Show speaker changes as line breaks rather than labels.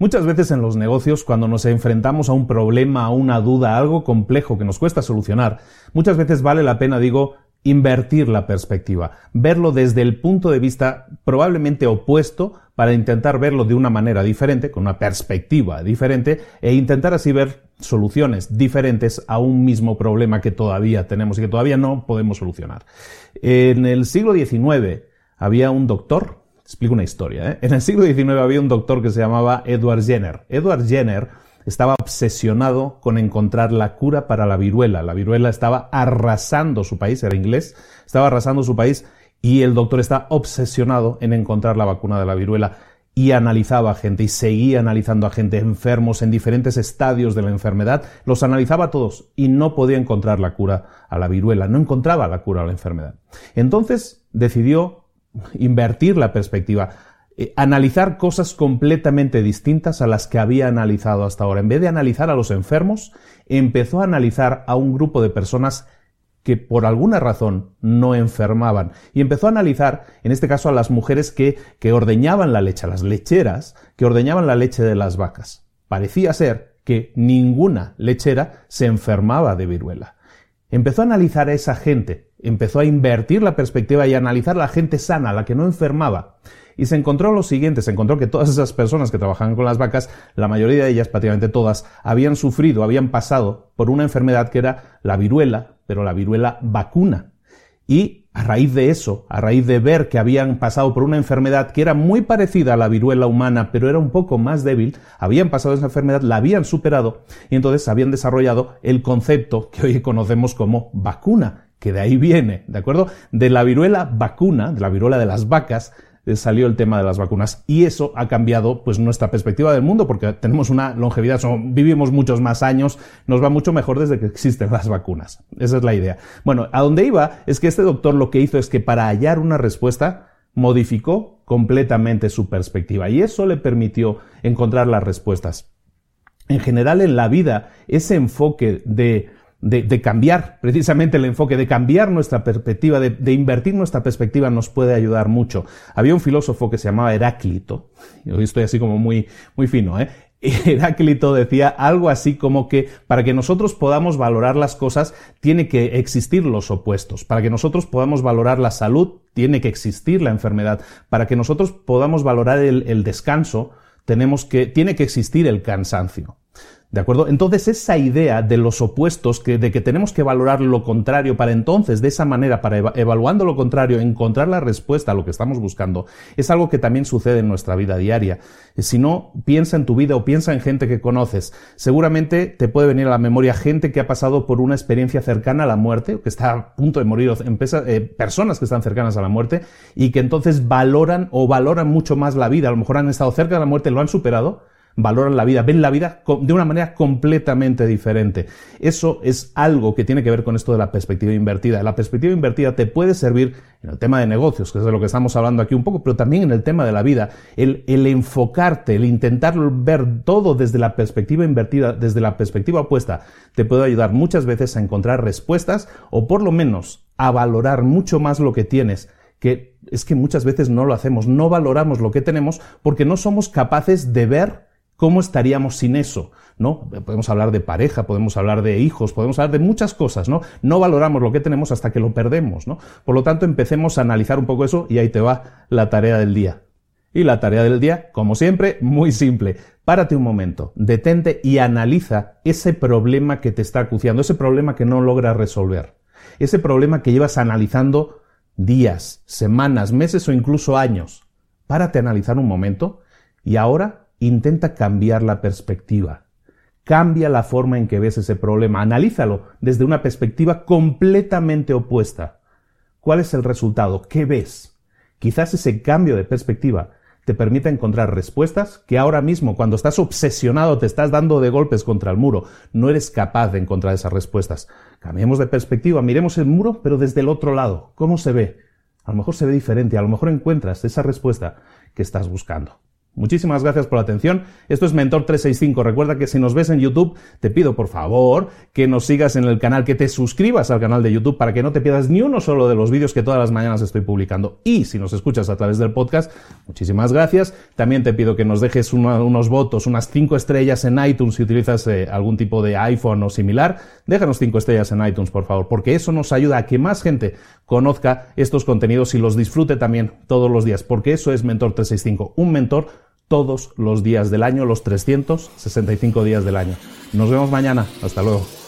Muchas veces en los negocios, cuando nos enfrentamos a un problema, a una duda, a algo complejo que nos cuesta solucionar, muchas veces vale la pena, digo, invertir la perspectiva, verlo desde el punto de vista probablemente opuesto para intentar verlo de una manera diferente, con una perspectiva diferente, e intentar así ver soluciones diferentes a un mismo problema que todavía tenemos y que todavía no podemos solucionar. En el siglo XIX había un doctor explico una historia. ¿eh? En el siglo XIX había un doctor que se llamaba Edward Jenner. Edward Jenner estaba obsesionado con encontrar la cura para la viruela. La viruela estaba arrasando su país, era inglés, estaba arrasando su país y el doctor está obsesionado en encontrar la vacuna de la viruela y analizaba a gente y seguía analizando a gente enfermos en diferentes estadios de la enfermedad, los analizaba todos y no podía encontrar la cura a la viruela, no encontraba la cura a la enfermedad. Entonces decidió invertir la perspectiva, eh, analizar cosas completamente distintas a las que había analizado hasta ahora. En vez de analizar a los enfermos, empezó a analizar a un grupo de personas que por alguna razón no enfermaban. Y empezó a analizar, en este caso, a las mujeres que, que ordeñaban la leche, a las lecheras que ordeñaban la leche de las vacas. Parecía ser que ninguna lechera se enfermaba de viruela. Empezó a analizar a esa gente, empezó a invertir la perspectiva y a analizar a la gente sana, la que no enfermaba. Y se encontró lo siguiente, se encontró que todas esas personas que trabajaban con las vacas, la mayoría de ellas, prácticamente todas, habían sufrido, habían pasado por una enfermedad que era la viruela, pero la viruela vacuna. Y a raíz de eso, a raíz de ver que habían pasado por una enfermedad que era muy parecida a la viruela humana, pero era un poco más débil, habían pasado esa enfermedad, la habían superado y entonces habían desarrollado el concepto que hoy conocemos como vacuna, que de ahí viene, ¿de acuerdo? De la viruela vacuna, de la viruela de las vacas, eh, salió el tema de las vacunas y eso ha cambiado pues nuestra perspectiva del mundo porque tenemos una longevidad, vivimos muchos más años, nos va mucho mejor desde que existen las vacunas. Esa es la idea. Bueno, a donde iba es que este doctor lo que hizo es que para hallar una respuesta modificó completamente su perspectiva y eso le permitió encontrar las respuestas. En general en la vida, ese enfoque de de, cambiar precisamente el enfoque, de cambiar nuestra perspectiva, de, invertir nuestra perspectiva nos puede ayudar mucho. Había un filósofo que se llamaba Heráclito, hoy estoy así como muy, muy fino, ¿eh? Heráclito decía algo así como que para que nosotros podamos valorar las cosas tiene que existir los opuestos. Para que nosotros podamos valorar la salud tiene que existir la enfermedad. Para que nosotros podamos valorar el, el descanso tenemos que, tiene que existir el cansancio. ¿De acuerdo? Entonces esa idea de los opuestos, de que tenemos que valorar lo contrario para entonces, de esa manera, para evaluando lo contrario, encontrar la respuesta a lo que estamos buscando, es algo que también sucede en nuestra vida diaria. Si no, piensa en tu vida o piensa en gente que conoces. Seguramente te puede venir a la memoria gente que ha pasado por una experiencia cercana a la muerte, que está a punto de morir, eh, personas que están cercanas a la muerte y que entonces valoran o valoran mucho más la vida. A lo mejor han estado cerca de la muerte, lo han superado valoran la vida, ven la vida de una manera completamente diferente. Eso es algo que tiene que ver con esto de la perspectiva invertida. La perspectiva invertida te puede servir en el tema de negocios, que es de lo que estamos hablando aquí un poco, pero también en el tema de la vida. El, enfocarte, el intentar ver todo desde la perspectiva invertida, desde la perspectiva opuesta, te puede ayudar muchas veces a encontrar respuestas o por lo menos a valorar mucho más lo que tienes que es que muchas veces no lo hacemos, no valoramos lo que tenemos porque no somos capaces de ver ¿Cómo estaríamos sin eso? ¿No? Podemos hablar de pareja, podemos hablar de hijos, podemos hablar de muchas cosas, ¿no? No valoramos lo que tenemos hasta que lo perdemos, ¿no? Por lo tanto, empecemos a analizar un poco eso y ahí te va la tarea del día. Y la tarea del día, como siempre, muy simple. Párate un momento, detente y analiza ese problema que te está acuciando, ese problema que no logras resolver, ese problema que llevas analizando días, semanas, meses o incluso años. Párate a analizar un momento y ahora intenta cambiar la perspectiva. Cambia la forma en que ves ese problema. Analízalo desde una perspectiva completamente opuesta. ¿Cuál es el resultado? ¿Qué ves? Quizás ese cambio de perspectiva te permita encontrar respuestas que ahora mismo, cuando estás obsesionado, te estás dando de golpes contra el muro, no eres capaz de encontrar esas respuestas. Cambiemos de perspectiva, miremos el muro, pero desde el otro lado. ¿Cómo se ve? A lo mejor se ve diferente, a lo mejor encuentras esa respuesta que estás buscando. Muchísimas gracias por la atención. Esto es Mentor 365. Recuerda que si nos ves en YouTube, te pido por favor que nos sigas en el canal, que te suscribas al canal de YouTube para que no te pierdas ni uno solo de los vídeos que todas las mañanas estoy publicando. Y si nos escuchas a través del podcast, muchísimas gracias. También te pido que nos dejes unos votos, unas cinco estrellas en iTunes si utilizas eh, algún tipo de iPhone o similar. Déjanos cinco estrellas en iTunes, por favor, porque eso nos ayuda a que más gente conozca estos contenidos y los disfrute también todos los días, porque eso es Mentor 365, un mentor todos los días del año, los 365 días del año. Nos vemos mañana. Hasta luego.